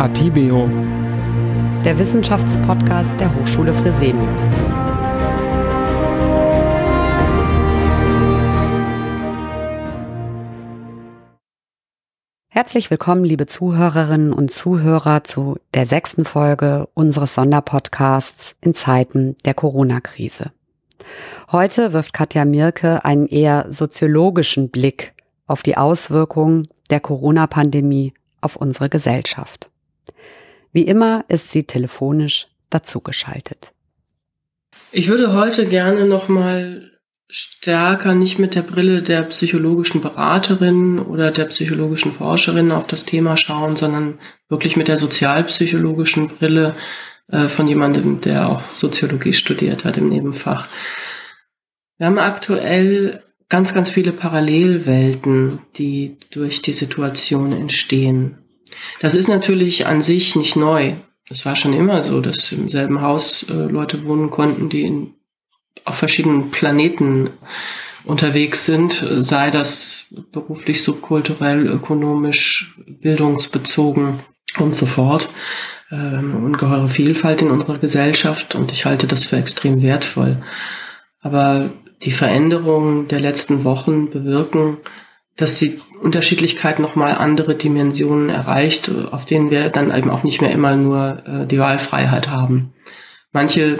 Atibeo, der Wissenschaftspodcast der Hochschule Fresenius. Herzlich willkommen, liebe Zuhörerinnen und Zuhörer, zu der sechsten Folge unseres Sonderpodcasts in Zeiten der Corona-Krise. Heute wirft Katja Mirke einen eher soziologischen Blick auf die Auswirkungen der Corona-Pandemie auf unsere Gesellschaft. Wie immer ist sie telefonisch dazugeschaltet. Ich würde heute gerne noch mal stärker nicht mit der Brille der psychologischen Beraterin oder der psychologischen Forscherin auf das Thema schauen, sondern wirklich mit der sozialpsychologischen Brille äh, von jemandem, der auch Soziologie studiert hat im Nebenfach. Wir haben aktuell ganz, ganz viele Parallelwelten, die durch die Situation entstehen. Das ist natürlich an sich nicht neu. Es war schon immer so, dass im selben Haus äh, Leute wohnen konnten, die in, auf verschiedenen Planeten unterwegs sind, sei das beruflich, subkulturell, ökonomisch, bildungsbezogen und so fort. Ähm, ungeheure Vielfalt in unserer Gesellschaft und ich halte das für extrem wertvoll. Aber die Veränderungen der letzten Wochen bewirken, dass die Unterschiedlichkeit nochmal andere Dimensionen erreicht, auf denen wir dann eben auch nicht mehr immer nur äh, die Wahlfreiheit haben. Manche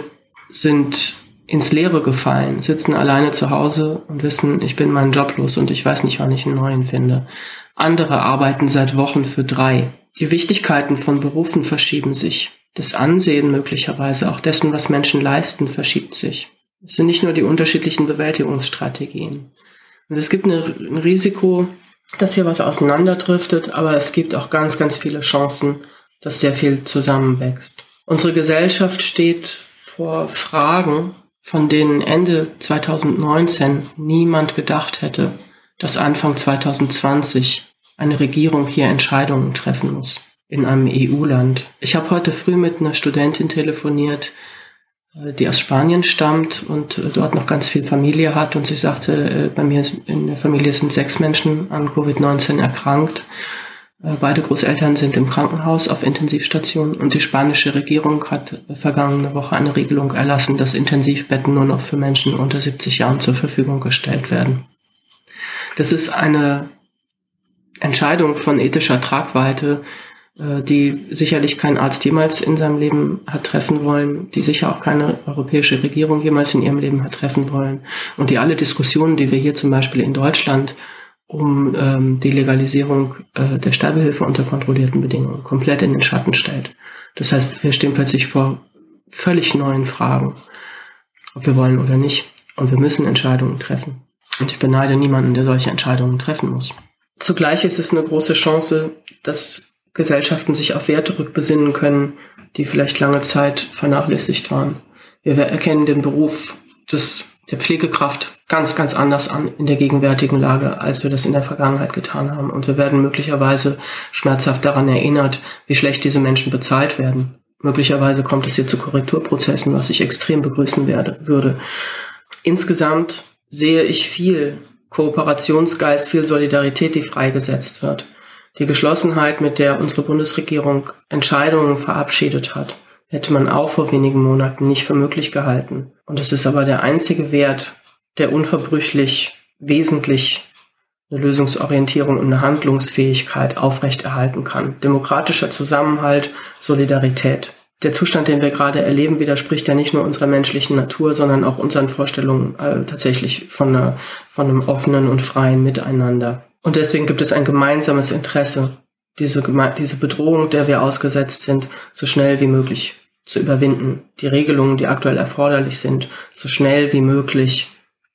sind ins Leere gefallen, sitzen alleine zu Hause und wissen, ich bin meinen Job los und ich weiß nicht, wann ich einen neuen finde. Andere arbeiten seit Wochen für drei. Die Wichtigkeiten von Berufen verschieben sich. Das Ansehen möglicherweise auch dessen, was Menschen leisten, verschiebt sich. Es sind nicht nur die unterschiedlichen Bewältigungsstrategien. Und es gibt ein Risiko, dass hier was auseinanderdriftet, aber es gibt auch ganz, ganz viele Chancen, dass sehr viel zusammenwächst. Unsere Gesellschaft steht vor Fragen, von denen Ende 2019 niemand gedacht hätte, dass Anfang 2020 eine Regierung hier Entscheidungen treffen muss in einem EU-Land. Ich habe heute früh mit einer Studentin telefoniert, die aus Spanien stammt und äh, dort noch ganz viel Familie hat. Und sie sagte, äh, bei mir in der Familie sind sechs Menschen an Covid-19 erkrankt. Beide Großeltern sind im Krankenhaus auf Intensivstation und die spanische Regierung hat vergangene Woche eine Regelung erlassen, dass Intensivbetten nur noch für Menschen unter 70 Jahren zur Verfügung gestellt werden. Das ist eine Entscheidung von ethischer Tragweite, äh, die sicherlich kein Arzt jemals in seinem Leben hat treffen wollen, die sicher auch keine europäische Regierung jemals in ihrem Leben hat treffen wollen und die alle Diskussionen, die wir hier zum Beispiel in Deutschland um ähm, die Legalisierung äh, der Sterbehilfe unter kontrollierten Bedingungen komplett in den Schatten stellt. Das heißt, wir stehen plötzlich vor völlig neuen Fragen, ob wir wollen oder nicht. Und wir müssen Entscheidungen treffen. Und ich beneide niemanden, der solche Entscheidungen treffen muss. Zugleich ist es eine große Chance, dass Gesellschaften sich auf Werte rückbesinnen können, die vielleicht lange Zeit vernachlässigt waren. Wir erkennen den Beruf des, der Pflegekraft ganz, ganz anders an in der gegenwärtigen Lage, als wir das in der Vergangenheit getan haben. Und wir werden möglicherweise schmerzhaft daran erinnert, wie schlecht diese Menschen bezahlt werden. Möglicherweise kommt es hier zu Korrekturprozessen, was ich extrem begrüßen werde, würde. Insgesamt sehe ich viel Kooperationsgeist, viel Solidarität, die freigesetzt wird die Geschlossenheit, mit der unsere Bundesregierung Entscheidungen verabschiedet hat, hätte man auch vor wenigen Monaten nicht für möglich gehalten. Und es ist aber der einzige Wert, der unverbrüchlich wesentlich eine Lösungsorientierung und eine Handlungsfähigkeit aufrechterhalten kann. Demokratischer Zusammenhalt, Solidarität. Der Zustand, den wir gerade erleben, widerspricht ja nicht nur unserer menschlichen Natur, sondern auch unseren Vorstellungen äh, tatsächlich von, einer, von einem offenen und freien Miteinander. Und deswegen gibt es ein gemeinsames Interesse, diese, diese Bedrohung, der wir ausgesetzt sind, so schnell wie möglich zu überwinden, die Regelungen, die aktuell erforderlich sind, so schnell wie möglich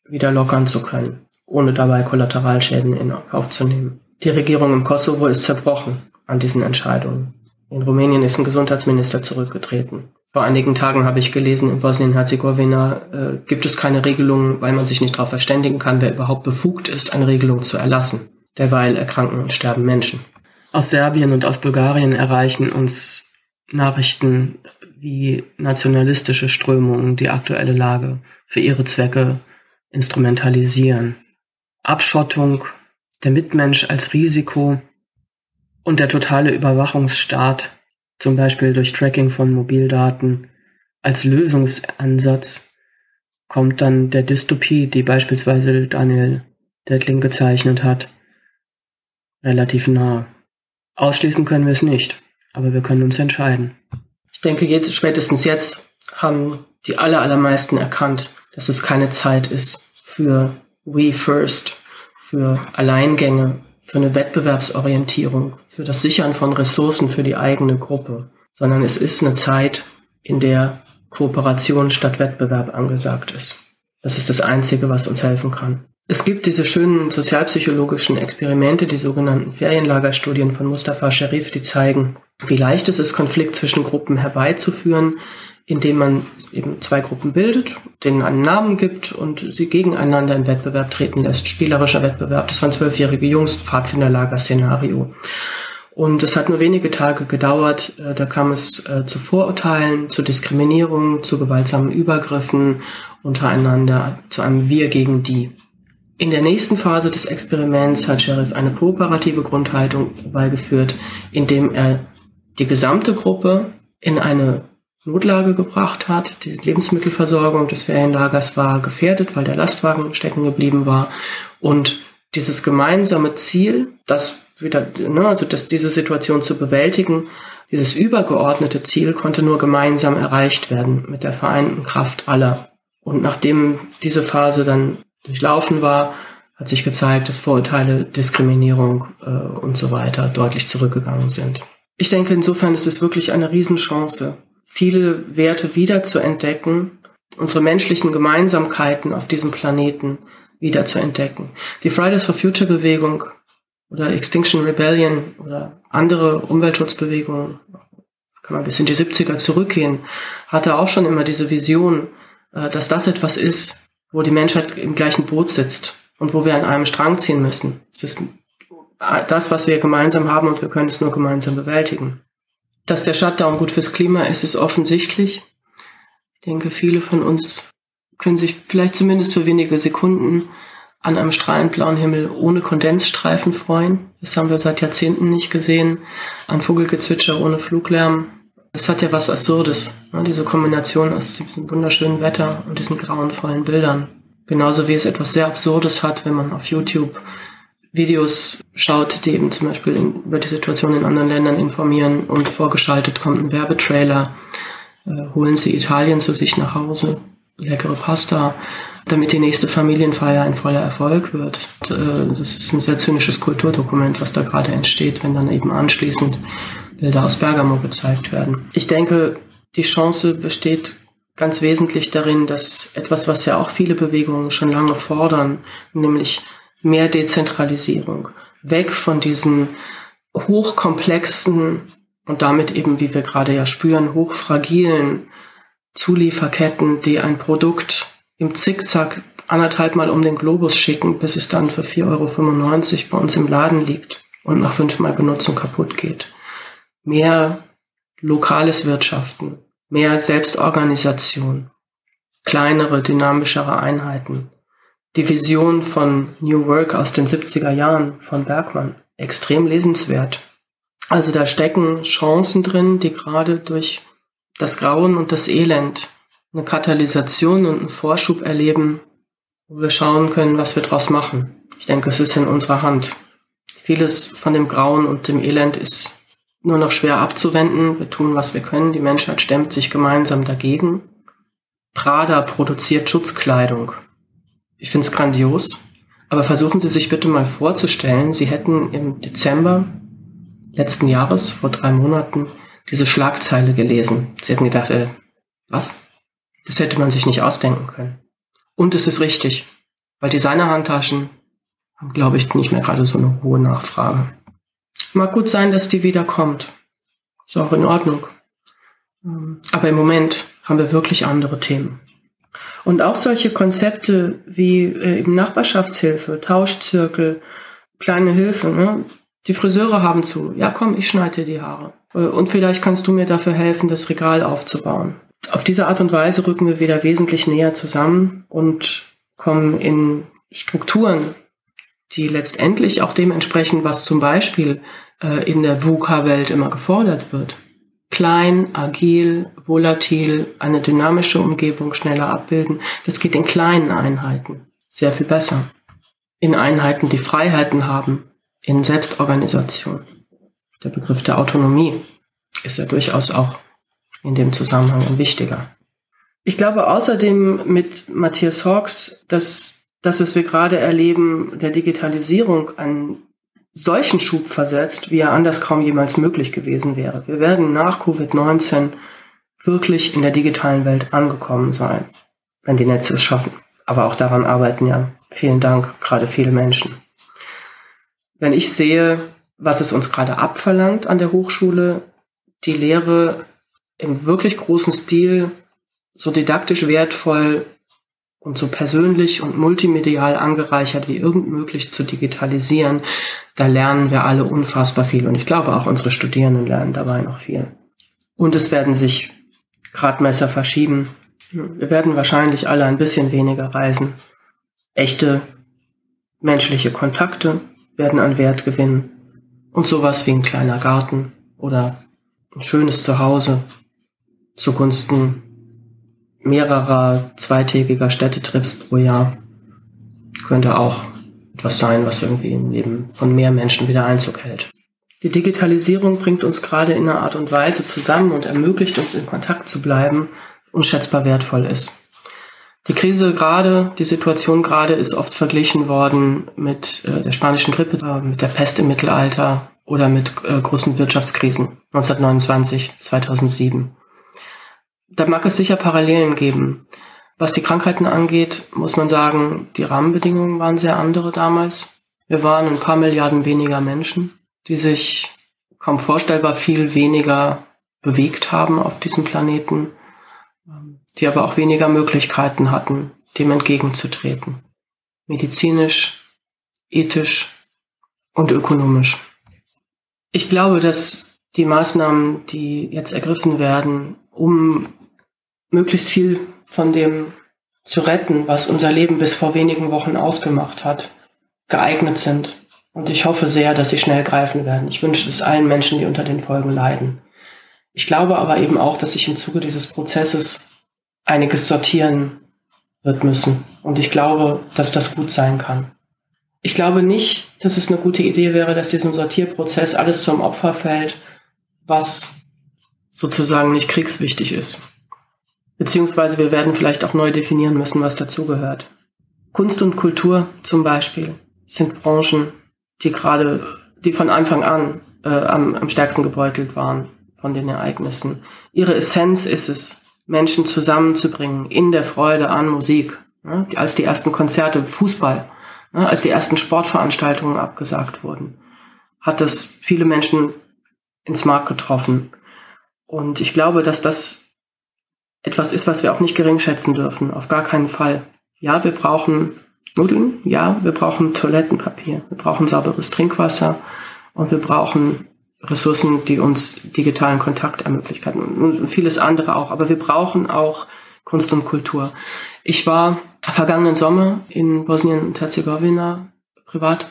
wieder lockern zu können, ohne dabei Kollateralschäden in Kauf zu nehmen. Die Regierung im Kosovo ist zerbrochen an diesen Entscheidungen. In Rumänien ist ein Gesundheitsminister zurückgetreten. Vor einigen Tagen habe ich gelesen, in Bosnien-Herzegowina äh, gibt es keine Regelungen, weil man sich nicht darauf verständigen kann, wer überhaupt befugt ist, eine Regelung zu erlassen. Derweil erkranken und sterben Menschen. Aus Serbien und aus Bulgarien erreichen uns Nachrichten wie nationalistische Strömungen die aktuelle Lage für ihre Zwecke instrumentalisieren. Abschottung, der Mitmensch als Risiko und der totale Überwachungsstaat zum Beispiel durch Tracking von Mobildaten als Lösungsansatz kommt dann der Dystopie, die beispielsweise Daniel Dettling gezeichnet hat, relativ nah. Ausschließen können wir es nicht, aber wir können uns entscheiden. Ich denke, jetzt, spätestens jetzt haben die aller, allermeisten erkannt, dass es keine Zeit ist für We First, für Alleingänge, für eine Wettbewerbsorientierung, für das Sichern von Ressourcen für die eigene Gruppe, sondern es ist eine Zeit, in der Kooperation statt Wettbewerb angesagt ist. Das ist das Einzige, was uns helfen kann. Es gibt diese schönen sozialpsychologischen Experimente, die sogenannten Ferienlagerstudien von Mustafa Sharif, die zeigen, wie leicht es ist, Konflikt zwischen Gruppen herbeizuführen, indem man eben zwei Gruppen bildet, denen einen Namen gibt und sie gegeneinander in Wettbewerb treten lässt. Spielerischer Wettbewerb. Das waren zwölfjährige Jungs, Pfadfinderlager-Szenario. Und es hat nur wenige Tage gedauert. Äh, da kam es äh, zu Vorurteilen, zu Diskriminierung, zu gewaltsamen Übergriffen untereinander, zu einem Wir gegen die. In der nächsten Phase des Experiments hat Sheriff eine kooperative Grundhaltung beigeführt, indem er die gesamte Gruppe in eine Notlage gebracht hat. Die Lebensmittelversorgung des Ferienlagers war gefährdet, weil der Lastwagen stecken geblieben war. Und dieses gemeinsame Ziel, das wieder, ne, also dass diese Situation zu bewältigen, dieses übergeordnete Ziel konnte nur gemeinsam erreicht werden mit der vereinten Kraft aller. Und nachdem diese Phase dann durchlaufen war, hat sich gezeigt, dass Vorurteile, Diskriminierung äh, und so weiter deutlich zurückgegangen sind. Ich denke, insofern ist es wirklich eine Riesenchance, viele Werte wieder zu entdecken, unsere menschlichen Gemeinsamkeiten auf diesem Planeten wieder zu entdecken. Die Fridays for Future Bewegung oder Extinction Rebellion oder andere Umweltschutzbewegungen, kann man bis in die 70er zurückgehen, hatte auch schon immer diese Vision, äh, dass das etwas ist, wo die Menschheit im gleichen Boot sitzt und wo wir an einem Strang ziehen müssen. Es ist das, was wir gemeinsam haben und wir können es nur gemeinsam bewältigen. Dass der Shutdown gut fürs Klima ist, ist offensichtlich. Ich denke, viele von uns können sich vielleicht zumindest für wenige Sekunden an einem strahlend blauen Himmel ohne Kondensstreifen freuen. Das haben wir seit Jahrzehnten nicht gesehen. An Vogelgezwitscher ohne Fluglärm. Das hat ja was Absurdes, ne? diese Kombination aus diesem wunderschönen Wetter und diesen grauenvollen Bildern. Genauso wie es etwas sehr Absurdes hat, wenn man auf YouTube Videos schaut, die eben zum Beispiel in, über die Situation in anderen Ländern informieren und vorgeschaltet kommt ein Werbetrailer, äh, holen Sie Italien zu sich nach Hause, leckere Pasta, damit die nächste Familienfeier ein voller Erfolg wird. Äh, das ist ein sehr zynisches Kulturdokument, was da gerade entsteht, wenn dann eben anschließend Bilder aus Bergamo gezeigt werden. Ich denke, die Chance besteht ganz wesentlich darin, dass etwas, was ja auch viele Bewegungen schon lange fordern, nämlich mehr Dezentralisierung, weg von diesen hochkomplexen und damit eben, wie wir gerade ja spüren, hochfragilen Zulieferketten, die ein Produkt im Zickzack anderthalb Mal um den Globus schicken, bis es dann für 4,95 Euro bei uns im Laden liegt und nach fünfmal Benutzung kaputt geht mehr lokales Wirtschaften, mehr Selbstorganisation, kleinere, dynamischere Einheiten. Die Vision von New Work aus den 70er Jahren von Bergmann, extrem lesenswert. Also da stecken Chancen drin, die gerade durch das Grauen und das Elend eine Katalysation und einen Vorschub erleben, wo wir schauen können, was wir daraus machen. Ich denke, es ist in unserer Hand. Vieles von dem Grauen und dem Elend ist nur noch schwer abzuwenden. Wir tun, was wir können. Die Menschheit stemmt sich gemeinsam dagegen. Prada produziert Schutzkleidung. Ich finde es grandios. Aber versuchen Sie sich bitte mal vorzustellen, Sie hätten im Dezember letzten Jahres, vor drei Monaten, diese Schlagzeile gelesen. Sie hätten gedacht, äh, was? Das hätte man sich nicht ausdenken können. Und es ist richtig, weil Designerhandtaschen haben, glaube ich, nicht mehr gerade so eine hohe Nachfrage. Mag gut sein, dass die wieder kommt. Ist auch in Ordnung. Ähm, aber im Moment haben wir wirklich andere Themen. Und auch solche Konzepte wie äh, eben Nachbarschaftshilfe, Tauschzirkel, kleine Hilfe. Ne? Die Friseure haben zu. Ja, komm, ich schneide dir die Haare. Äh, und vielleicht kannst du mir dafür helfen, das Regal aufzubauen. Auf diese Art und Weise rücken wir wieder wesentlich näher zusammen und kommen in Strukturen, die letztendlich auch dem entsprechen, was zum Beispiel äh, in der VUCA-Welt immer gefordert wird. klein, agil, volatil, eine dynamische Umgebung schneller abbilden. Das geht in kleinen Einheiten sehr viel besser. In Einheiten, die Freiheiten haben, in Selbstorganisation. Der Begriff der Autonomie ist ja durchaus auch in dem Zusammenhang wichtiger. Ich glaube außerdem mit Matthias Hawks, dass das, was wir gerade erleben, der Digitalisierung einen solchen Schub versetzt, wie er anders kaum jemals möglich gewesen wäre. Wir werden nach Covid-19 wirklich in der digitalen Welt angekommen sein, wenn die Netze es schaffen. Aber auch daran arbeiten ja, vielen Dank, gerade viele Menschen. Wenn ich sehe, was es uns gerade abverlangt an der Hochschule, die Lehre im wirklich großen Stil so didaktisch wertvoll und so persönlich und multimedial angereichert wie irgend möglich zu digitalisieren, da lernen wir alle unfassbar viel. Und ich glaube auch unsere Studierenden lernen dabei noch viel. Und es werden sich Gradmesser verschieben. Wir werden wahrscheinlich alle ein bisschen weniger reisen. Echte menschliche Kontakte werden an Wert gewinnen. Und sowas wie ein kleiner Garten oder ein schönes Zuhause zugunsten mehrerer zweitägiger Städtetrips pro Jahr könnte auch etwas sein, was irgendwie im Leben von mehr Menschen wieder Einzug hält. Die Digitalisierung bringt uns gerade in einer Art und Weise zusammen und ermöglicht uns in Kontakt zu bleiben, unschätzbar wertvoll ist. Die Krise gerade, die Situation gerade ist oft verglichen worden mit äh, der spanischen Grippe, mit der Pest im Mittelalter oder mit äh, großen Wirtschaftskrisen 1929, 2007. Da mag es sicher Parallelen geben. Was die Krankheiten angeht, muss man sagen, die Rahmenbedingungen waren sehr andere damals. Wir waren ein paar Milliarden weniger Menschen, die sich kaum vorstellbar viel weniger bewegt haben auf diesem Planeten die aber auch weniger Möglichkeiten hatten, dem entgegenzutreten. Medizinisch, ethisch und ökonomisch. Ich glaube, dass die Maßnahmen, die jetzt ergriffen werden, um möglichst viel von dem zu retten, was unser Leben bis vor wenigen Wochen ausgemacht hat, geeignet sind. Und ich hoffe sehr, dass sie schnell greifen werden. Ich wünsche es allen Menschen, die unter den Folgen leiden. Ich glaube aber eben auch, dass sich im Zuge dieses Prozesses einiges sortieren wird müssen. Und ich glaube, dass das gut sein kann. Ich glaube nicht, dass es eine gute Idee wäre, dass diesem Sortierprozess alles zum Opfer fällt, was sozusagen nicht kriegswichtig ist. Beziehungsweise wir werden vielleicht auch neu definieren müssen, was dazugehört. Kunst und Kultur zum Beispiel sind Branchen, die gerade, die von Anfang an äh, am, am stärksten gebeutelt waren von den Ereignissen. Ihre Essenz ist es, Menschen zusammenzubringen in der Freude an Musik. Ne? Als die ersten Konzerte, Fußball, ne? als die ersten Sportveranstaltungen abgesagt wurden, hat das viele Menschen ins Mark getroffen. Und ich glaube, dass das etwas ist, was wir auch nicht gering schätzen dürfen. Auf gar keinen Fall. Ja, wir brauchen Nudeln. Ja, wir brauchen Toilettenpapier. Wir brauchen sauberes Trinkwasser. Und wir brauchen Ressourcen, die uns digitalen Kontakt ermöglicht und vieles andere auch. Aber wir brauchen auch Kunst und Kultur. Ich war vergangenen Sommer in Bosnien und Herzegowina privat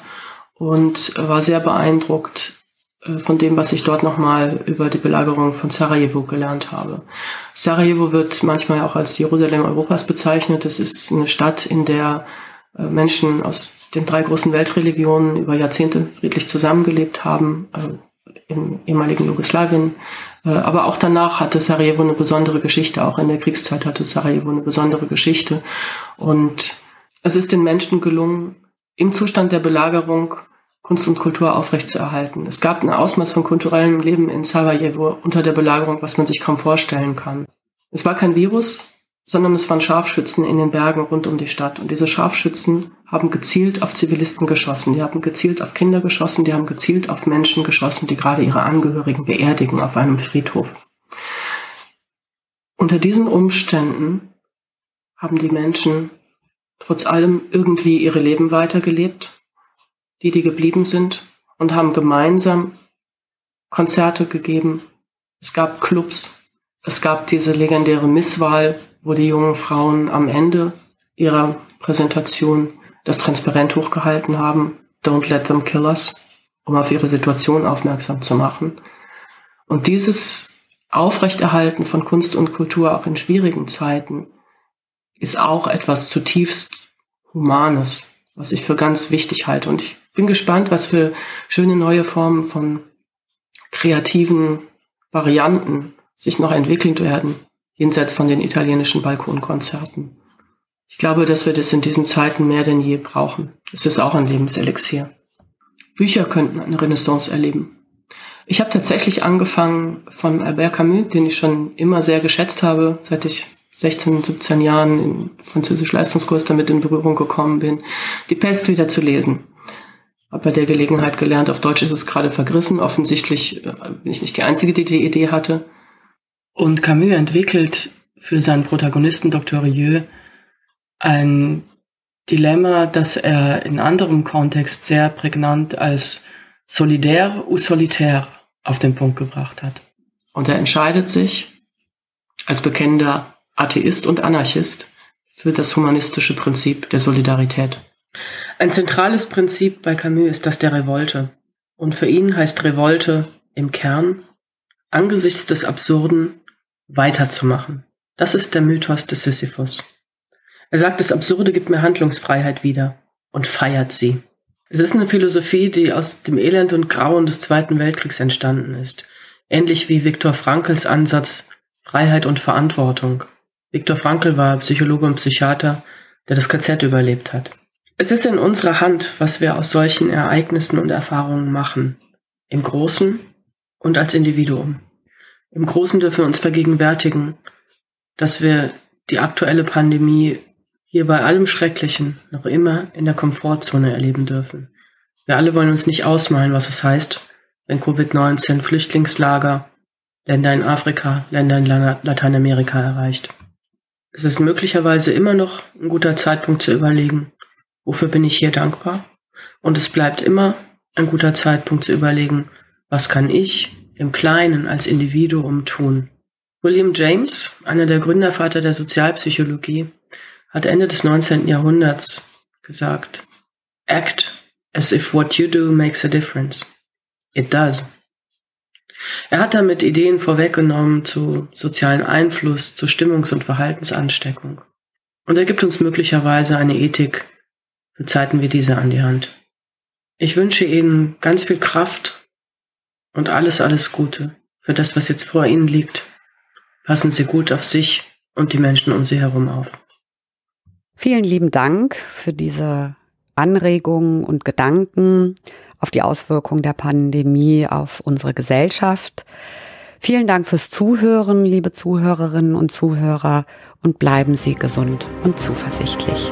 und war sehr beeindruckt von dem, was ich dort nochmal über die Belagerung von Sarajevo gelernt habe. Sarajevo wird manchmal auch als Jerusalem Europas bezeichnet. Es ist eine Stadt, in der äh, Menschen aus den drei großen Weltreligionen über Jahrzehnte friedlich zusammengelebt haben, äh, im ehemaligen Jugoslawien. Äh, aber auch danach hatte Sarajevo eine besondere Geschichte. Auch in der Kriegszeit hatte Sarajevo eine besondere Geschichte. Und es ist den Menschen gelungen, im Zustand der Belagerung Kunst und Kultur aufrechtzuerhalten. Es gab ein Ausmaß von kulturellem Leben in Sarajevo unter der Belagerung, was man sich kaum vorstellen kann. Es war kein Virus, sondern es waren Scharfschützen in den Bergen rund um die Stadt. Und diese Scharfschützen haben gezielt auf Zivilisten geschossen, die haben gezielt auf Kinder geschossen, die haben gezielt auf Menschen geschossen, die gerade ihre Angehörigen beerdigen auf einem Friedhof. Unter diesen Umständen haben die Menschen trotz allem irgendwie ihre Leben weitergelebt, die, die geblieben sind, und haben gemeinsam Konzerte gegeben. Es gab Clubs, es gab diese legendäre Misswahl wo die jungen Frauen am Ende ihrer Präsentation das Transparent hochgehalten haben, Don't let them kill us, um auf ihre Situation aufmerksam zu machen. Und dieses Aufrechterhalten von Kunst und Kultur auch in schwierigen Zeiten ist auch etwas zutiefst Humanes, was ich für ganz wichtig halte. Und ich bin gespannt, was für schöne neue Formen von kreativen Varianten sich noch entwickeln werden, jenseits von den italienischen Balkonkonzerten. Ich glaube, dass wir das in diesen Zeiten mehr denn je brauchen. Es ist auch ein Lebenselixier. Bücher könnten eine Renaissance erleben. Ich habe tatsächlich angefangen von Albert Camus, den ich schon immer sehr geschätzt habe, seit ich 16, 17 Jahren im französischen Leistungskurs damit in Berührung gekommen bin, die Pest wieder zu lesen. Bei der Gelegenheit gelernt, auf Deutsch ist es gerade vergriffen. Offensichtlich äh, bin ich nicht die Einzige, die die Idee hatte. Und Camus entwickelt für seinen Protagonisten Dr. Rieu ein Dilemma, das er in anderem Kontext sehr prägnant als solidär ou solitaire auf den Punkt gebracht hat. Und er entscheidet sich als bekennender Atheist und Anarchist für das humanistische Prinzip der Solidarität. Ein zentrales Prinzip bei Camus ist das der Revolte. Und für ihn heißt Revolte im Kern, angesichts des Absurden weiterzumachen. Das ist der Mythos des Sisyphus. Er sagt, das Absurde gibt mir Handlungsfreiheit wieder und feiert sie. Es ist eine Philosophie, die aus dem Elend und Grauen des Zweiten Weltkriegs entstanden ist. Ähnlich wie Viktor Frankls Ansatz Freiheit und Verantwortung. Viktor Frankl war Psychologe und Psychiater, der das KZ überlebt hat. Es ist in unserer Hand, was wir aus solchen Ereignissen und Erfahrungen machen. Im Großen und als Individuum. Im Großen dürfen wir uns vergegenwärtigen, dass wir die aktuelle Pandemie hier bei allem Schrecklichen noch immer in der Komfortzone erleben dürfen. Wir alle wollen uns nicht ausmalen, was es heißt, wenn Covid-19 Flüchtlingslager, Länder in Afrika, Länder in Lateinamerika erreicht. Es ist möglicherweise immer noch ein guter Zeitpunkt zu überlegen, wofür bin ich hier dankbar? Und es bleibt immer ein guter Zeitpunkt zu überlegen, was kann ich im Kleinen als Individuum tun. William James, einer der Gründervater der Sozialpsychologie, hat Ende des 19. Jahrhunderts gesagt, Act as if what you do makes a difference. It does. Er hat damit Ideen vorweggenommen zu sozialen Einfluss, zu Stimmungs- und Verhaltensansteckung. Und er gibt uns möglicherweise eine Ethik für Zeiten wie diese an die Hand. Ich wünsche Ihnen ganz viel Kraft und alles, alles Gute für das, was jetzt vor Ihnen liegt. Passen Sie gut auf sich und die Menschen um Sie herum auf. Vielen lieben Dank für diese Anregungen und Gedanken auf die Auswirkungen der Pandemie auf unsere Gesellschaft. Vielen Dank fürs Zuhören, liebe Zuhörerinnen und Zuhörer, und bleiben Sie gesund und zuversichtlich.